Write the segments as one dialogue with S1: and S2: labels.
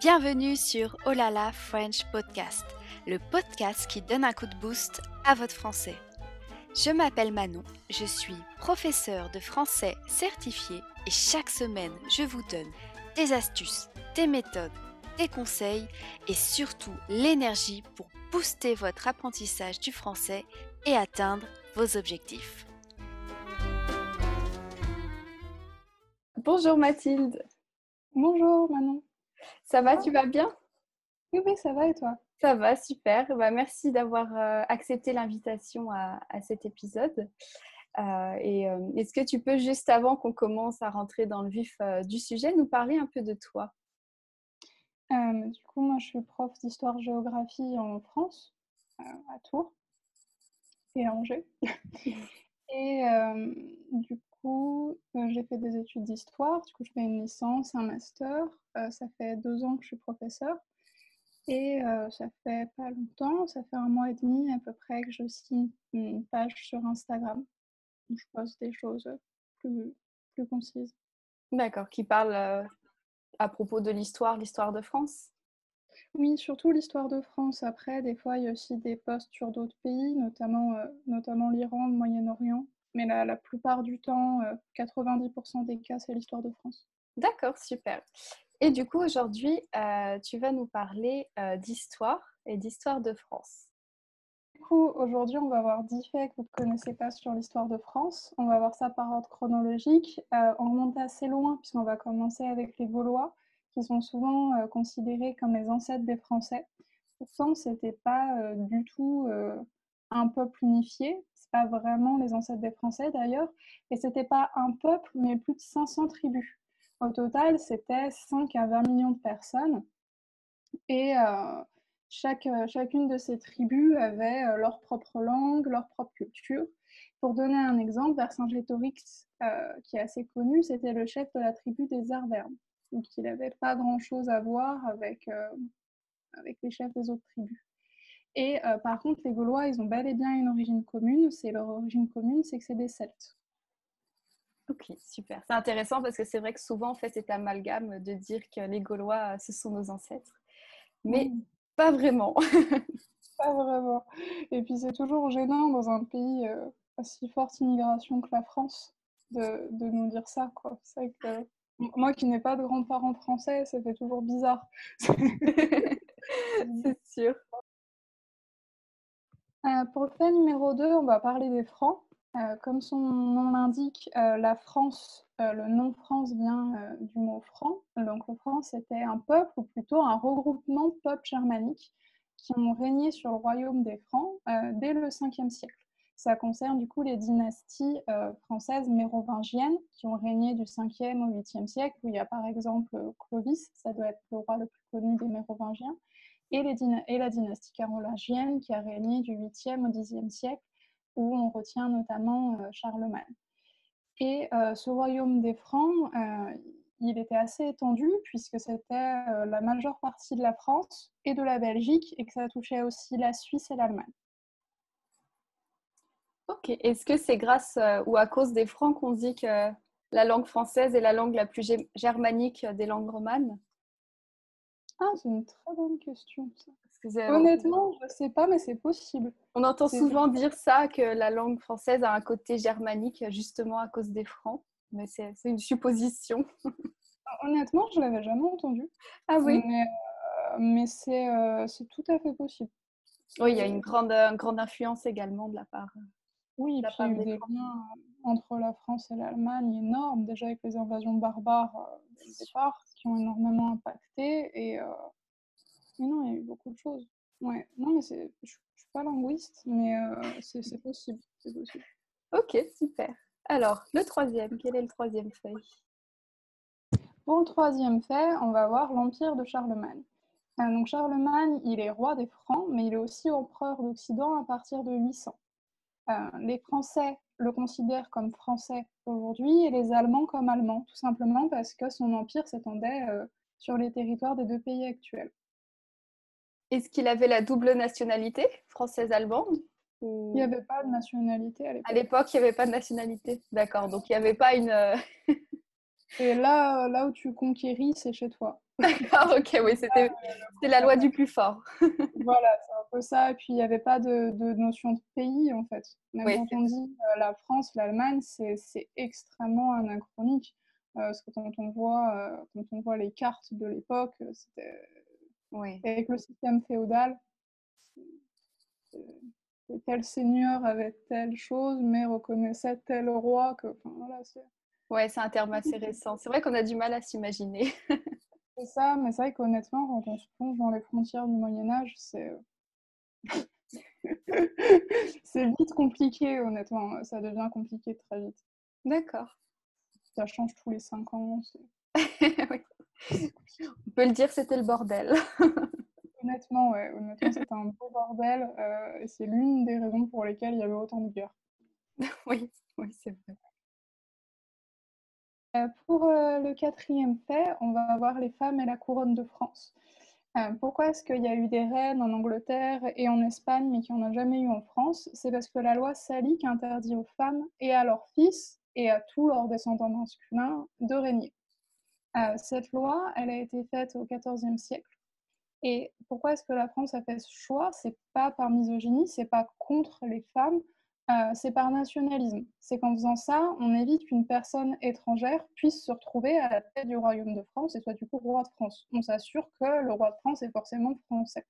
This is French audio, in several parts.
S1: Bienvenue sur Olala French Podcast, le podcast qui donne un coup de boost à votre français. Je m'appelle Manon, je suis professeure de français certifiée et chaque semaine je vous donne des astuces, des méthodes, des conseils et surtout l'énergie pour booster votre apprentissage du français et atteindre vos objectifs.
S2: Bonjour Mathilde.
S3: Bonjour Manon.
S2: Ça va, tu vas bien?
S3: Oui, oui, ça va et toi?
S2: Ça va, super. Bah, merci d'avoir euh, accepté l'invitation à, cet épisode. Euh, et euh, est-ce que tu peux, juste avant qu'on commence à rentrer dans le vif du sujet, nous parler un peu de toi?
S3: Du coup, moi, je suis prof d'histoire-géographie en France, à Tours et à Angers. et du coup, j'ai fait des études d'histoire. Du coup, je fais une licence, un master. Euh, ça fait deux ans que je suis professeure. Et euh, ça fait pas longtemps, ça fait un mois et demi à peu près que je signe une page sur Instagram où je poste des choses plus, plus concises.
S2: D'accord, qui parle euh, à propos de l'histoire, l'histoire de France?
S3: Oui, surtout l'histoire de France. Après, des fois, il y a aussi des posts sur d'autres pays, notamment, notamment l'Iran, le Moyen-Orient. Mais la, la plupart du temps, 90% des cas, c'est l'histoire de France.
S2: D'accord, super. Et du coup, aujourd'hui, euh, tu vas nous parler euh, d'histoire et d'histoire de France.
S3: Du coup, aujourd'hui, on va voir 10 faits que vous ne connaissez pas sur l'histoire de France. On va voir ça par ordre chronologique. Euh, on remonte assez loin, puisqu'on va commencer avec les Gaulois, qui sont souvent considérés comme les ancêtres des Français. Pourtant, ce n'était pas du tout un peuple unifié. Pas vraiment les ancêtres des Français, d'ailleurs. Et ce n'était pas un peuple, mais plus de 500 tribus. Au total, c'était 5 à 20 millions de personnes. Et euh, chaque, euh, chacune de ces tribus avait euh, leur propre langue, leur propre culture. Pour donner un exemple, Vercingétorix, qui est assez connu, c'était le chef de la tribu des Arvernes. Donc il n'avait pas grand-chose à voir avec, avec les chefs des autres tribus. Et par contre, les Gaulois, ils ont bel et bien une origine commune. C'est leur origine commune, c'est que c'est des Celtes.
S2: Ok, super. C'est intéressant parce que c'est vrai que souvent on fait cet amalgame de dire que les Gaulois, ce sont nos ancêtres. Mais pas vraiment.
S3: pas vraiment. Et puis c'est toujours gênant dans un pays euh, à si forte immigration que la France de, de nous dire ça. Quoi. C'est que moi qui n'ai pas de grands-parents français, ça fait toujours bizarre.
S2: c'est sûr.
S3: Euh, pour le fait numéro 2, on va parler des francs. Euh, comme son nom l'indique, euh, la France, le nom France vient du mot franc. Donc le franc, c'était un peuple, ou plutôt un regroupement de peuples germaniques qui ont régné sur le royaume des Francs dès le 5e siècle. Ça concerne du coup les dynasties françaises mérovingiennes qui ont régné du 5e au 8e siècle, où il y a par exemple Clovis, ça doit être le roi le plus connu des mérovingiens, et, la dynastie carolingienne qui a régné du 8e au 10e siècle, où on retient notamment euh, Charlemagne. Et euh, ce royaume des Francs, euh, il était assez étendu puisque c'était la majeure partie de la France et de la Belgique et que ça touchait aussi la Suisse et l'Allemagne.
S2: Ok, est-ce que c'est grâce ou à cause des Francs qu'on dit que la langue française est la langue la plus germanique des langues romanes?
S3: Ah, c'est une très bonne question. Ça. Honnêtement, je ne sais pas, mais c'est possible.
S2: On entend souvent dire ça, que la langue française a un côté germanique, justement à cause des francs. Mais c'est une supposition.
S3: Honnêtement, je ne l'avais jamais entendu.
S2: Ah oui
S3: Mais, euh, euh, c'est tout à fait possible.
S2: Oui, il y a une grande, grande influence également de la part.
S3: Oui, il y a eu des liens entre la France et l'Allemagne énormes, déjà avec les invasions barbares euh, du départ, qui ont énormément impacté. Et, mais non, il y a eu beaucoup de choses. Ouais, non, mais je ne suis pas linguiste, mais euh, c'est possible. possible.
S2: Ok, super. Alors, le troisième, quel est le troisième fait?
S3: Pour le troisième fait, on va voir l'Empire de Charlemagne. Euh, donc Charlemagne, il est roi des Francs, mais il est aussi empereur d'Occident à partir de 800. Euh, les Français le considèrent comme français aujourd'hui et les Allemands comme allemands, tout simplement parce que son empire s'étendait sur les territoires des deux pays actuels.
S2: Est-ce qu'il avait la double nationalité, française-allemande
S3: Il n'y avait pas de nationalité à l'époque.
S2: À l'époque, il n'y avait pas de nationalité. D'accord, donc il n'y avait pas une... Euh,
S3: Et là, là où tu conquéris, c'est chez toi.
S2: D'accord, ok, oui, c'était la loi du plus fort.
S3: voilà, un peu ça. Et puis, il n'y avait pas de, de, notion de pays, en fait. Même quand on dit euh, la France, l'Allemagne, c'est extrêmement anachronique. Euh, parce que quand on, voit, euh, quand on voit les cartes de l'époque, c'était oui. avec le système féodal, tel seigneur avait telle chose, mais reconnaissait tel roi que. Enfin, voilà,
S2: ouais, c'est un terme assez récent. C'est vrai qu'on a du mal à s'imaginer.
S3: c'est ça, mais c'est vrai qu'honnêtement, quand on se plonge dans les frontières du Moyen-Âge, c'est. c'est vite compliqué, honnêtement. Ça devient compliqué très vite.
S2: D'accord.
S3: Ça change tous les cinq ans.
S2: oui. On peut le dire, c'était le bordel.
S3: Honnêtement, ouais, honnêtement, c'était un beau bordel euh, et c'est l'une des raisons pour lesquelles il y avait autant de guerres.
S2: oui, oui, c'est vrai.
S3: Euh, pour euh, le quatrième fait, on va avoir les femmes et la couronne de France. Pourquoi est-ce qu'il y a eu des reines en Angleterre et en Espagne, mais qu'il n'y en a jamais eu en France? C'est parce que la loi salique interdit aux femmes et à leurs fils et à tous leurs descendants masculins de régner. cette loi, elle a été faite au XIVe siècle. Et pourquoi est-ce que la France a fait ce choix? C'est pas par misogynie, c'est pas contre les femmes, euh, c'est par nationalisme. C'est qu'en faisant ça, on évite qu'une personne étrangère puisse se retrouver à la tête du royaume de France et soit du coup roi de France. On s'assure que le roi de France est forcément français.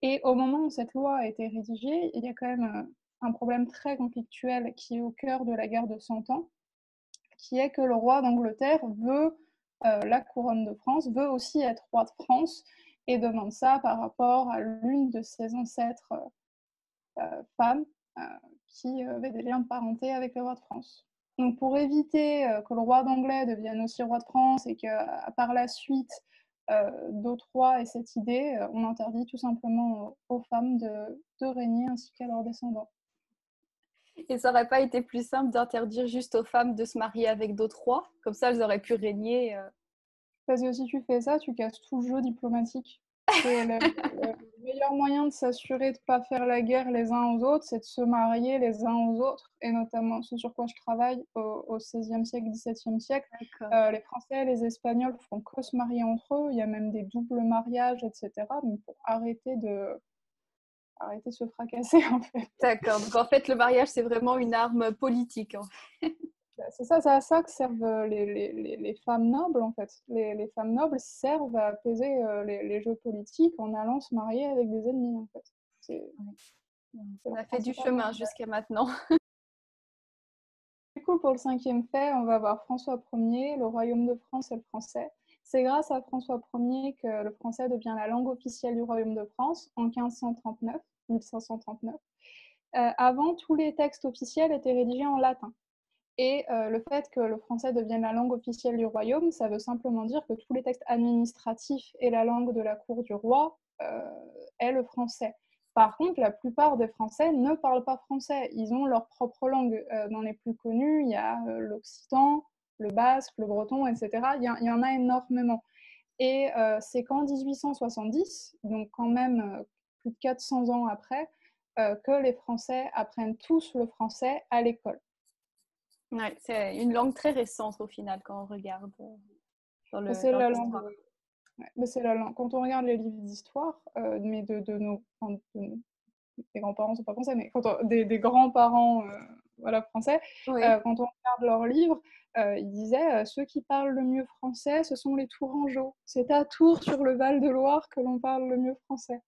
S3: Et au moment où cette loi a été rédigée, il y a quand même euh, un problème très conflictuel qui est au cœur de la guerre de Cent Ans, qui est que le roi d'Angleterre veut euh, la couronne de France, veut aussi être roi de France, et demande ça par rapport à l'une de ses ancêtres femmes qui avait des liens de parenté avec le roi de France. Donc pour éviter que le roi d'Anglais devienne aussi roi de France et que par la suite d'autres rois aient cette idée, on interdit tout simplement aux femmes de, de régner ainsi qu'à leurs descendants.
S2: Et ça n'aurait pas été plus simple d'interdire juste aux femmes de se marier avec d'autres rois? Comme ça, elles auraient pu régner
S3: parce que si tu fais ça, tu casses tout le jeu diplomatique. le, meilleur moyen de s'assurer de ne pas faire la guerre les uns aux autres, c'est de se marier les uns aux autres. Et notamment, ce sur quoi je travaille au, XVIe siècle, XVIIe siècle, euh, les Français et les Espagnols font que se marier entre eux. Il y a même des doubles mariages, etc. Donc, pour arrêter de, arrêter de se fracasser, en fait.
S2: D'accord. Donc, en fait, le mariage, c'est vraiment une arme politique. En fait.
S3: C'est ça, c'est à ça que servent euh, les, femmes nobles, en fait. Les, femmes nobles servent à apaiser euh, les, jeux politiques en allant se marier avec des ennemis, en fait.
S2: On a fait du chemin jusqu'à maintenant.
S3: du coup, pour le cinquième fait, on va voir François Ier, le royaume de France et le français. C'est grâce à François Ier que le français devient la langue officielle du royaume de France en 1539, 1539. Euh, avant, tous les textes officiels étaient rédigés en latin. Et euh, le fait que le français devienne la langue officielle du royaume, ça veut simplement dire que tous les textes administratifs et la langue de la cour du roi euh, est le français. Par contre, la plupart des Français ne parlent pas français. Ils ont leur propre langue. Euh, dans les plus connus, il y a l'occitan, le basque, le breton, etc. Il y en a énormément. Et c'est qu'en 1870, donc quand même plus de 400 ans après, que les Français apprennent tous le français à l'école.
S2: Ouais, c'est une langue très récente au final quand on regarde euh,
S3: le. C'est la langue. mais c'est la langue. Quand on regarde les livres d'histoire, euh, mais de, de nos, les grands-parents sont pas français, mais quand des, des grands-parents euh, voilà français, quand on regarde leurs livres, ils disaient ceux qui parlent le mieux français, ce sont les Tourangeaux. C'est à Tours sur le Val de Loire que l'on parle le mieux français.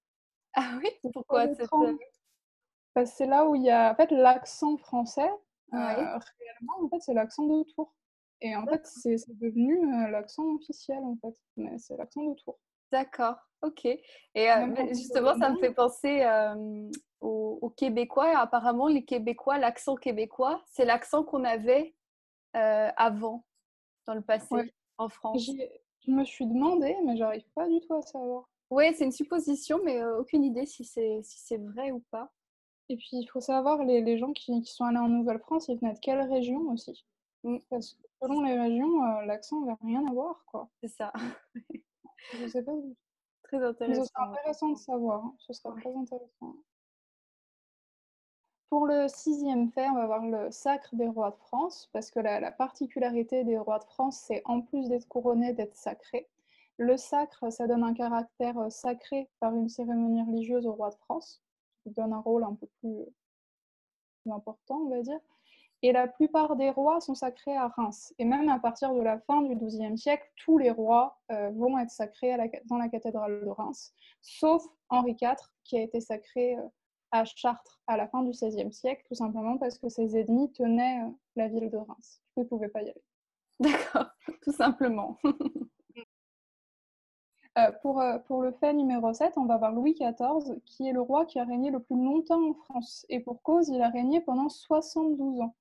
S2: Ah oui, pourquoi
S3: C'est là où il y a en fait l'accent français euh, réellement, en fait, c'est l'accent de Tours. Et en fait, c'est devenu euh, l'accent officiel, en fait. Mais c'est l'accent de Tours.
S2: D'accord, ok. Et euh, justement, ça me fait penser aux, Québécois. apparemment, les Québécois, l'accent québécois, c'est l'accent qu'on avait avant, dans le passé, en France.
S3: Je me suis demandé, mais j'arrive pas du tout à savoir.
S2: Oui, c'est une supposition, mais aucune idée si c'est si vrai ou pas.
S3: Et puis, il faut savoir, les, les gens qui, qui, sont allés en Nouvelle-France, ils venaient de quelle région aussi? Mmh. Parce que selon les régions, euh, l'accent n'a rien à voir, quoi.
S2: C'est ça.
S3: Je sais pas.
S2: Très intéressant.
S3: ce serait intéressant de savoir. Hein. Ce serait très intéressant. Pour le sixième fait, on va voir le sacre des rois de France, parce que la, particularité des rois de France, c'est en plus d'être couronnés, d'être sacrés. Le sacre, ça donne un caractère euh, sacré par une cérémonie religieuse au roi de France, donne un rôle un peu plus, important, on va dire. Et la plupart des rois sont sacrés à Reims. Et même à partir de la fin du XIIe siècle, tous les rois euh, vont être sacrés dans la cathédrale de Reims, sauf Henri IV, qui a été sacré euh, à Chartres à la fin du XVIe siècle, tout simplement parce que ses ennemis tenaient euh, la ville de Reims. Il ne pouvait pas y aller.
S2: D'accord, tout simplement.
S3: Euh, pour, euh, pour, le fait numéro 7, on va voir Louis XIV, qui est le roi qui a régné le plus longtemps en France. Et pour cause, il a régné pendant 72 ans.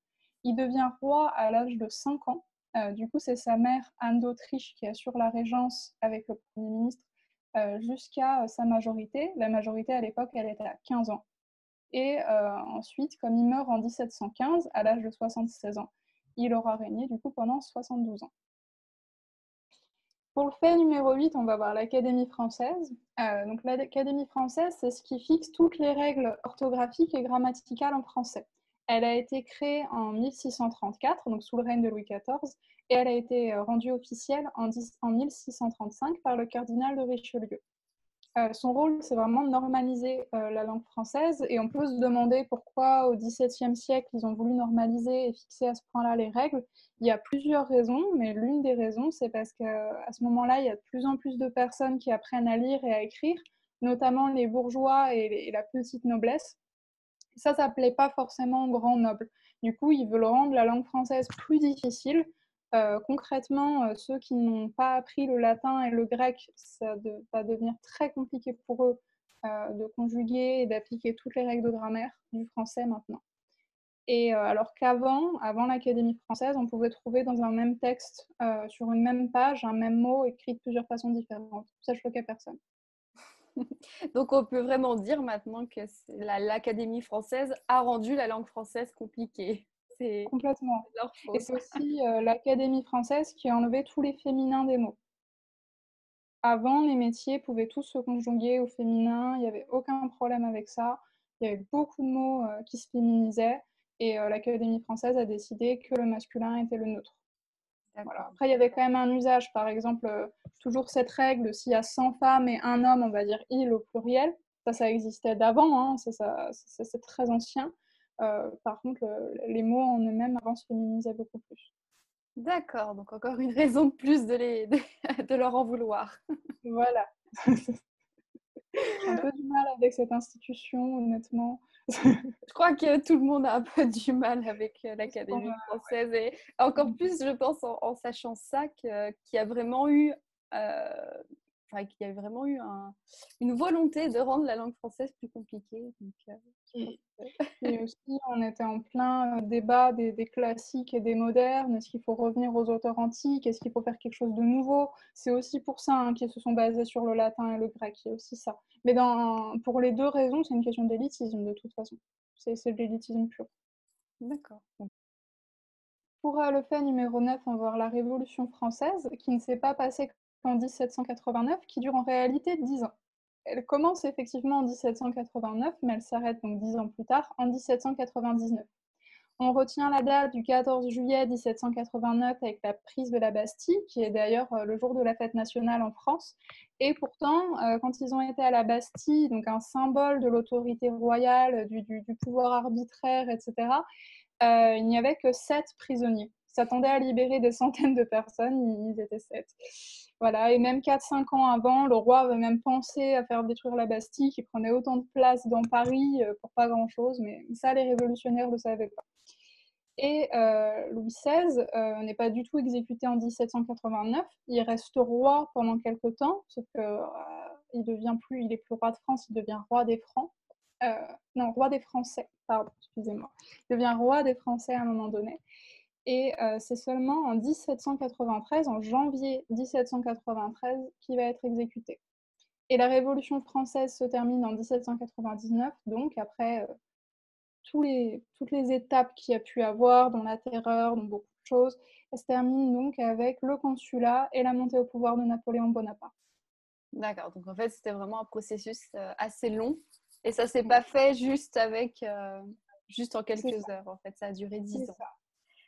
S3: Il devient roi à l'âge de 5 ans. du coup, c'est sa mère, Anne d'Autriche, qui assure la régence avec le Premier ministre jusqu'à sa majorité. La majorité, à l'époque, elle était à 15 ans. Et euh, ensuite, comme il meurt en 1715, à l'âge de 76 ans, il aura régné du coup pendant 72 ans. Pour le fait numéro 8, on va voir l'Académie française. Euh, donc l'Académie française, c'est ce qui fixe toutes les règles orthographiques et grammaticales en français. Elle a été créée en 1634, donc sous le règne de Louis XIV, et elle a été euh, rendue officielle en, en 1635 par le cardinal de Richelieu. Euh, son rôle, c'est vraiment de normaliser euh, la langue française. Et on peut se demander pourquoi, au XVIIe siècle, ils ont voulu normaliser et fixer à ce point-là les règles. Il y a plusieurs raisons, mais l'une des raisons, c'est parce qu'à ce moment-là, il y a de plus en plus de personnes qui apprennent à lire et à écrire, notamment les bourgeois et, la petite noblesse. Ça, ça ne plaît pas forcément aux grands nobles. Du coup, ils veulent rendre la langue française plus difficile euh, concrètement, euh, ceux qui n'ont pas appris le latin et le grec, ça va devenir très compliqué pour eux euh, de conjuguer et d'appliquer toutes les règles de grammaire du français maintenant. Et alors qu'avant, avant, l'Académie française, on pouvait trouver dans un même texte, sur une même page, un même mot écrit de plusieurs façons différentes. Ça, choquait personne.
S2: Donc on peut vraiment dire maintenant que l'Académie française a rendu la langue française compliquée.
S3: Complètement. Et c'est aussi euh, l'Académie française qui a enlevé tous les féminins des mots. Avant, les métiers pouvaient tous se conjuguer au féminin, il n'y avait aucun problème avec ça. Il y avait beaucoup de mots euh, qui se féminisaient et euh, l'Académie française a décidé que le masculin était le neutre. Après, il y avait quand même un usage, par exemple, toujours cette règle, s'il y a 100 femmes et un homme, on va dire il au pluriel. Ça, ça existait d'avant, hein, c'est très ancien. Euh, par contre, les mots en eux-mêmes avant se féminisaient beaucoup plus.
S2: D'accord, donc encore une raison de plus de, les, de, leur en vouloir.
S3: Voilà. J'ai un peu du mal avec cette institution, honnêtement.
S2: je crois que tout le monde a un peu du mal avec l'Académie française. Et encore plus, je pense, en, sachant ça, qu'il y a vraiment eu euh, enfin, qu'il y a vraiment eu une volonté de rendre la langue française plus compliquée.
S3: Euh, et, aussi, on était en plein euh, débat des, classiques et des modernes. Est-ce qu'il faut revenir aux auteurs antiques? Est-ce qu'il faut faire quelque chose de nouveau? C'est aussi pour ça hein, qu'ils se sont basés sur le latin et le grec. Il y a aussi ça. Mais dans, pour les deux raisons, c'est une question d'élitisme de toute façon. C'est de l'élitisme pur.
S2: D'accord.
S3: Pour euh, le fait numéro 9, on va voir la Révolution française, qui ne s'est pas passée en 1789, qui dure en réalité 10 ans. Elle commence effectivement en 1789, mais elle s'arrête donc 10 ans plus tard, en 1799. On retient la date du 14 juillet 1789 avec la prise de la Bastille, qui est d'ailleurs euh, le jour de la fête nationale en France. Et pourtant, euh, quand ils ont été à la Bastille, donc un symbole de l'autorité royale, du, pouvoir arbitraire, etc., euh, il n'y avait que sept prisonniers. S'attendaient à libérer des centaines de personnes, ils étaient sept. Voilà, et même 4-5 ans avant, le roi avait même pensé à faire détruire la Bastille, qui prenait autant de place dans Paris euh, pour pas grand-chose, mais ça, les révolutionnaires ne le savaient pas. Et euh, Louis XVI euh, n'est pas du tout exécuté en 1789. Il reste roi pendant quelques temps, sauf que il devient plus, il est plus roi de France, il devient roi des Francs. non, roi des Français, pardon, excusez-moi. Il devient roi des Français à un moment donné. Et euh, c'est seulement en 1793, en janvier 1793, qu'il va être exécuté. Et la Révolution française se termine en 1799, donc après euh, tous les, toutes les étapes qu'il y a pu avoir, dans la terreur, dans beaucoup de choses, elle se termine donc avec le consulat et la montée au pouvoir de Napoléon Bonaparte.
S2: D'accord, donc en fait c'était vraiment un processus euh, assez long et ça s'est pas fait juste avec juste en quelques heures, en fait. Ça a duré dix ans.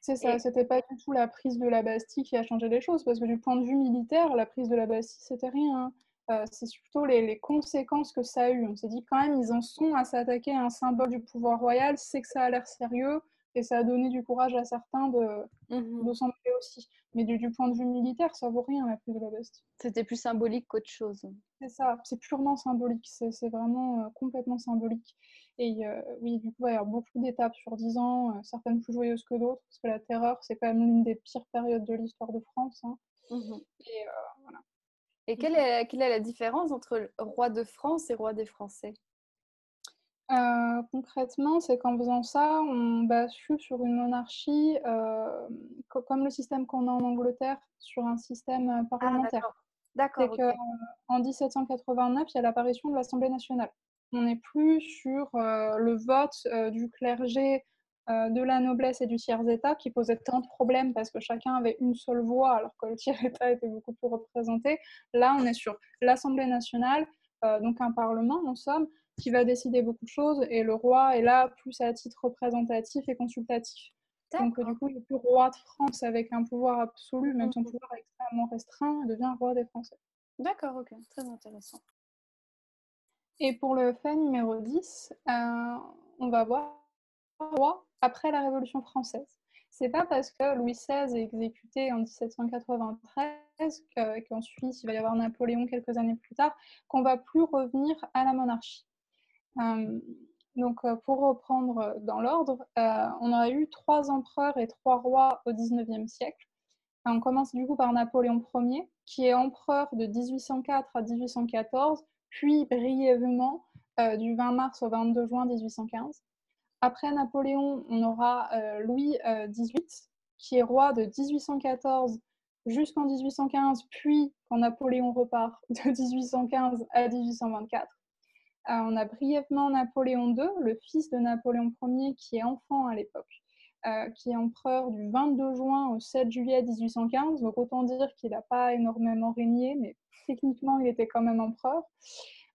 S3: C'est ça, c'était pas du tout la prise de la Bastille qui a changé les choses, parce que du point de vue militaire, la prise de la Bastille, c'était rien. Euh, c'est plutôt les, conséquences que ça a eu. On s'est dit quand même, ils en sont à s'attaquer à un symbole du pouvoir royal, c'est que ça a l'air sérieux, et ça a donné du courage à certains de, mmh s'en mêler aussi. Mais du, point de vue militaire, ça vaut rien la prise de la Bastille.
S2: C'était plus symbolique qu'autre chose.
S3: C'est ça, c'est purement symbolique, c'est vraiment euh, complètement symbolique. Et euh, oui, du coup, il va y avoir beaucoup d'étapes sur 10 ans, euh, certaines plus joyeuses que d'autres, parce que la terreur, c'est quand même l'une des pires périodes de l'histoire de France. Hein.
S2: Mmh et voilà. Et quelle est, quelle est la différence entre roi de France et roi des Français?
S3: Euh, concrètement, c'est qu'en faisant ça, on bascule sur une monarchie euh, comme le système qu'on a en Angleterre, sur un système euh, ah, parlementaire.
S2: d'accord.
S3: C'est qu'en 1789, il y a l'apparition de l'Assemblée nationale. On n'est plus sur le vote du clergé, de la noblesse et du tiers-état qui posait tant de problèmes parce que chacun avait une seule voix alors que le tiers-état était beaucoup plus représenté. Là, on est sur l'Assemblée nationale, donc un parlement en somme, qui va décider beaucoup de choses et le roi est là plus à titre représentatif et consultatif. Donc du coup, il n'est plus roi de France avec un pouvoir absolu, même son pouvoir est extrêmement restreint, il devient roi des Français.
S2: D'accord, ok, très intéressant.
S3: Et pour le fait numéro 10, euh, on va voir roi après la Révolution française. C'est pas parce que Louis XVI est exécuté en 1793 qu'ensuite il va y avoir Napoléon quelques années plus tard qu'on va plus revenir à la monarchie. Euh, donc, euh, pour reprendre dans l'ordre, on a eu trois empereurs et trois rois au XIXe siècle. On commence du coup par Napoléon Ier, qui est empereur de 1804 à 1814, puis brièvement du 20 mars au 22 juin 1815. Après Napoléon, on aura Louis XVIII, qui est roi de 1814 jusqu'en 1815, puis quand Napoléon repart de 1815 à 1824. Euh, on a brièvement Napoléon II, le fils de Napoléon Ier, qui est enfant à l'époque, euh, qui est empereur du 22 juin au 7 juillet 1815. Donc autant dire qu'il n'a pas énormément régné, mais techniquement, il était quand même empereur.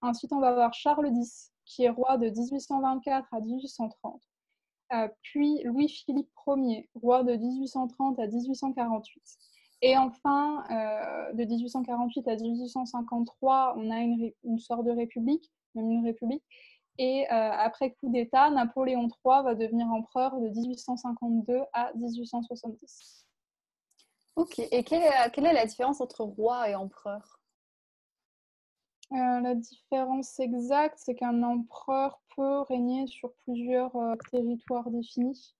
S3: Ensuite, on va avoir Charles X, qui est roi de 1824 à 1830. Euh, puis Louis-Philippe Ier, roi de 1830 à 1848. Et enfin, de 1848 à 1853, on a une, une sorte de république même une république. Et euh, après coup d'État, Napoléon III va devenir empereur de 1852 à 1870.
S2: Ok, et quelle quelle est la différence entre roi et empereur?
S3: Euh, La différence exacte, c'est qu'un empereur peut régner sur plusieurs euh, territoires définis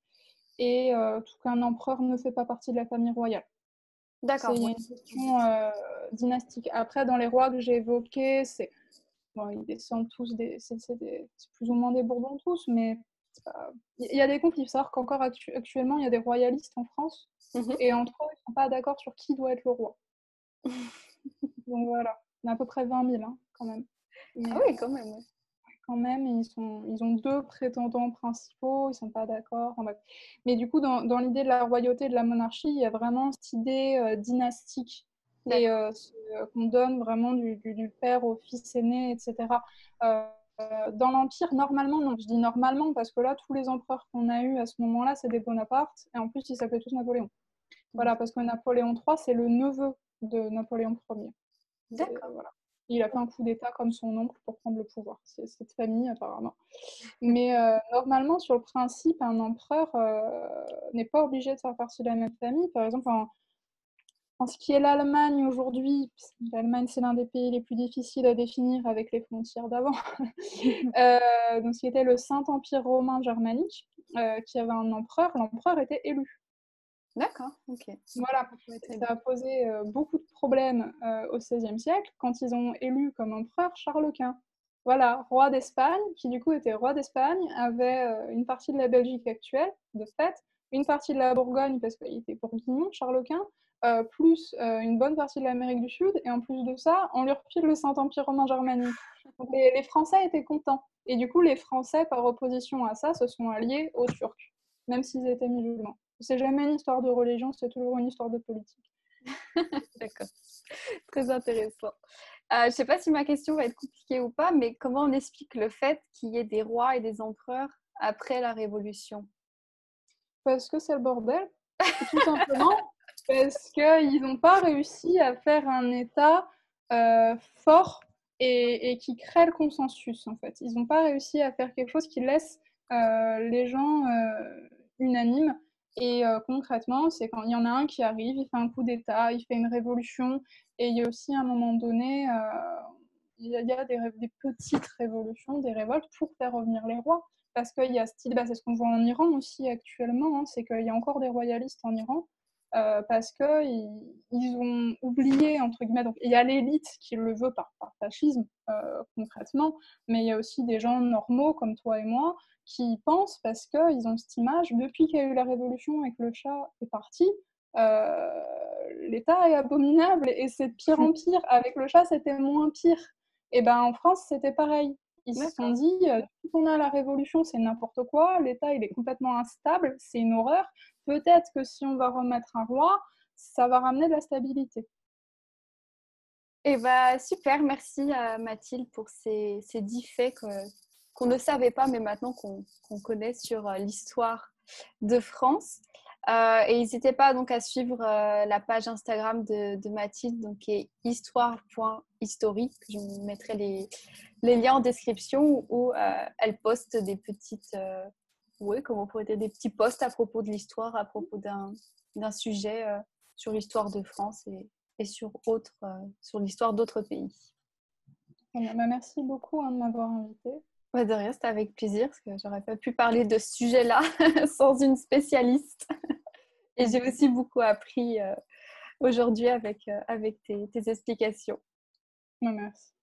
S3: et tout qu'un empereur ne fait pas partie de la famille royale.
S2: D'accord.
S3: C'est une question dynastique. Après, dans les rois que j'ai évoqués, c'est ils descendent tous des. C'est plus ou moins des Bourbons tous, mais il y a des conflits. Il faut savoir qu'encore actuellement, il y a des royalistes en France, mmh et entre eux, ils ne sont pas d'accord sur qui doit être le roi. Donc voilà, on a à peu près 20 000 hein, quand même.
S2: ah oui, quand même.
S3: Quand même, ils, sont, ils ont deux prétendants principaux, ils ne sont pas d'accord. Mais du coup, dans, dans l'idée de la royauté, de la monarchie, il y a vraiment cette idée euh, dynastique et euh, euh, qu'on donne vraiment du, père au fils aîné, etc. Euh, dans l'Empire, normalement, non, je dis normalement parce que là, tous les empereurs qu'on a eus à ce moment-là, c'est des Bonaparte, et en plus, ils s'appelaient tous Napoléon. Voilà, parce que Napoléon III, c'est le neveu de Napoléon Ier.
S2: D'accord.
S3: Voilà. Il a fait un coup d'État comme son oncle pour prendre le pouvoir. C'est cette famille, apparemment. Mais normalement, sur le principe, un empereur n'est pas obligé de faire partie de la même famille. Par exemple, en, en ce qui est l'Allemagne aujourd'hui, l'Allemagne c'est l'un des pays les plus difficiles à définir avec les frontières d'avant, euh, donc ce qui était le Saint-Empire romain germanique, euh, qui avait un empereur, l'empereur était élu.
S2: D'accord, ok.
S3: Voilà, ça a posé euh, beaucoup de problèmes au XVIe siècle quand ils ont élu comme empereur Charles Quint. Voilà, roi d'Espagne, qui du coup était roi d'Espagne, avait une partie de la Belgique actuelle, de fait, une partie de la Bourgogne parce qu'il était bourguignon, Charles Quint, euh, plus euh, une bonne partie de l'Amérique du Sud, et en plus de ça, on lui refile le Saint-Empire romain germanique. Donc les, Français étaient contents. Et du coup, les Français, par opposition à ça, se sont alliés aux Turcs, même s'ils étaient musulmans. C'est jamais une histoire de religion, c'est toujours une histoire de politique.
S2: D'accord. Très intéressant. Euh, je ne sais pas si ma question va être compliquée ou pas, mais comment on explique le fait qu'il y ait des rois et des empereurs après la Révolution?
S3: Parce que c'est le bordel, tout simplement. parce qu'ils n'ont pas réussi à faire un État euh, fort et, qui crée le consensus, en fait. Ils n'ont pas réussi à faire quelque chose qui laisse euh, les gens unanimes. Et concrètement, c'est quand il y en a un qui arrive, il fait un coup d'État, il fait une révolution, et il y a aussi à un moment donné, il y a des, des, petites révolutions, des révoltes pour faire revenir les rois. Parce qu'il y a ce bah, c'est ce qu'on voit en Iran aussi actuellement, hein, c'est qu'il y a encore des royalistes en Iran, euh, parce qu'ils ils ont oublié, entre guillemets, donc il y a l'élite qui le veut par, fascisme, euh, concrètement, mais il y a aussi des gens normaux comme toi et moi qui pensent parce qu'ils ont cette image, depuis qu'il y a eu la révolution et que le chat est parti, euh, l'État est abominable et c'est de pire en pire. Avec le chat, c'était moins pire. Et ben en France, c'était pareil. Ils se sont dit, tout qu'on a la révolution, c'est n'importe quoi, l'État, il est complètement instable, c'est une horreur. Peut-être que si on va remettre un roi, ça va ramener de la stabilité.
S2: Eh bien, super, merci à Mathilde pour ces, ces dix faits qu'on ne savait pas, mais maintenant qu'on connaît sur l'histoire de France. Euh, et n'hésitez pas donc à suivre euh, la page Instagram de, Mathilde, donc qui est histoire.historique. Je mettrai les, les, liens en description où euh, elle poste des petites, oui, comment on pourrait dire, des petits posts à propos de l'histoire, à propos d'un sujet sur l'histoire de France et, et sur, autre, sur l'histoire d'autres pays.
S3: Bah, merci beaucoup hein, de m'avoir invité.
S2: Bah, de rien, c'était avec plaisir parce que j'aurais pas pu parler de ce sujet-là sans une spécialiste. Et j'ai aussi beaucoup appris euh, aujourd'hui avec, euh, avec tes, tes explications.
S3: Merci.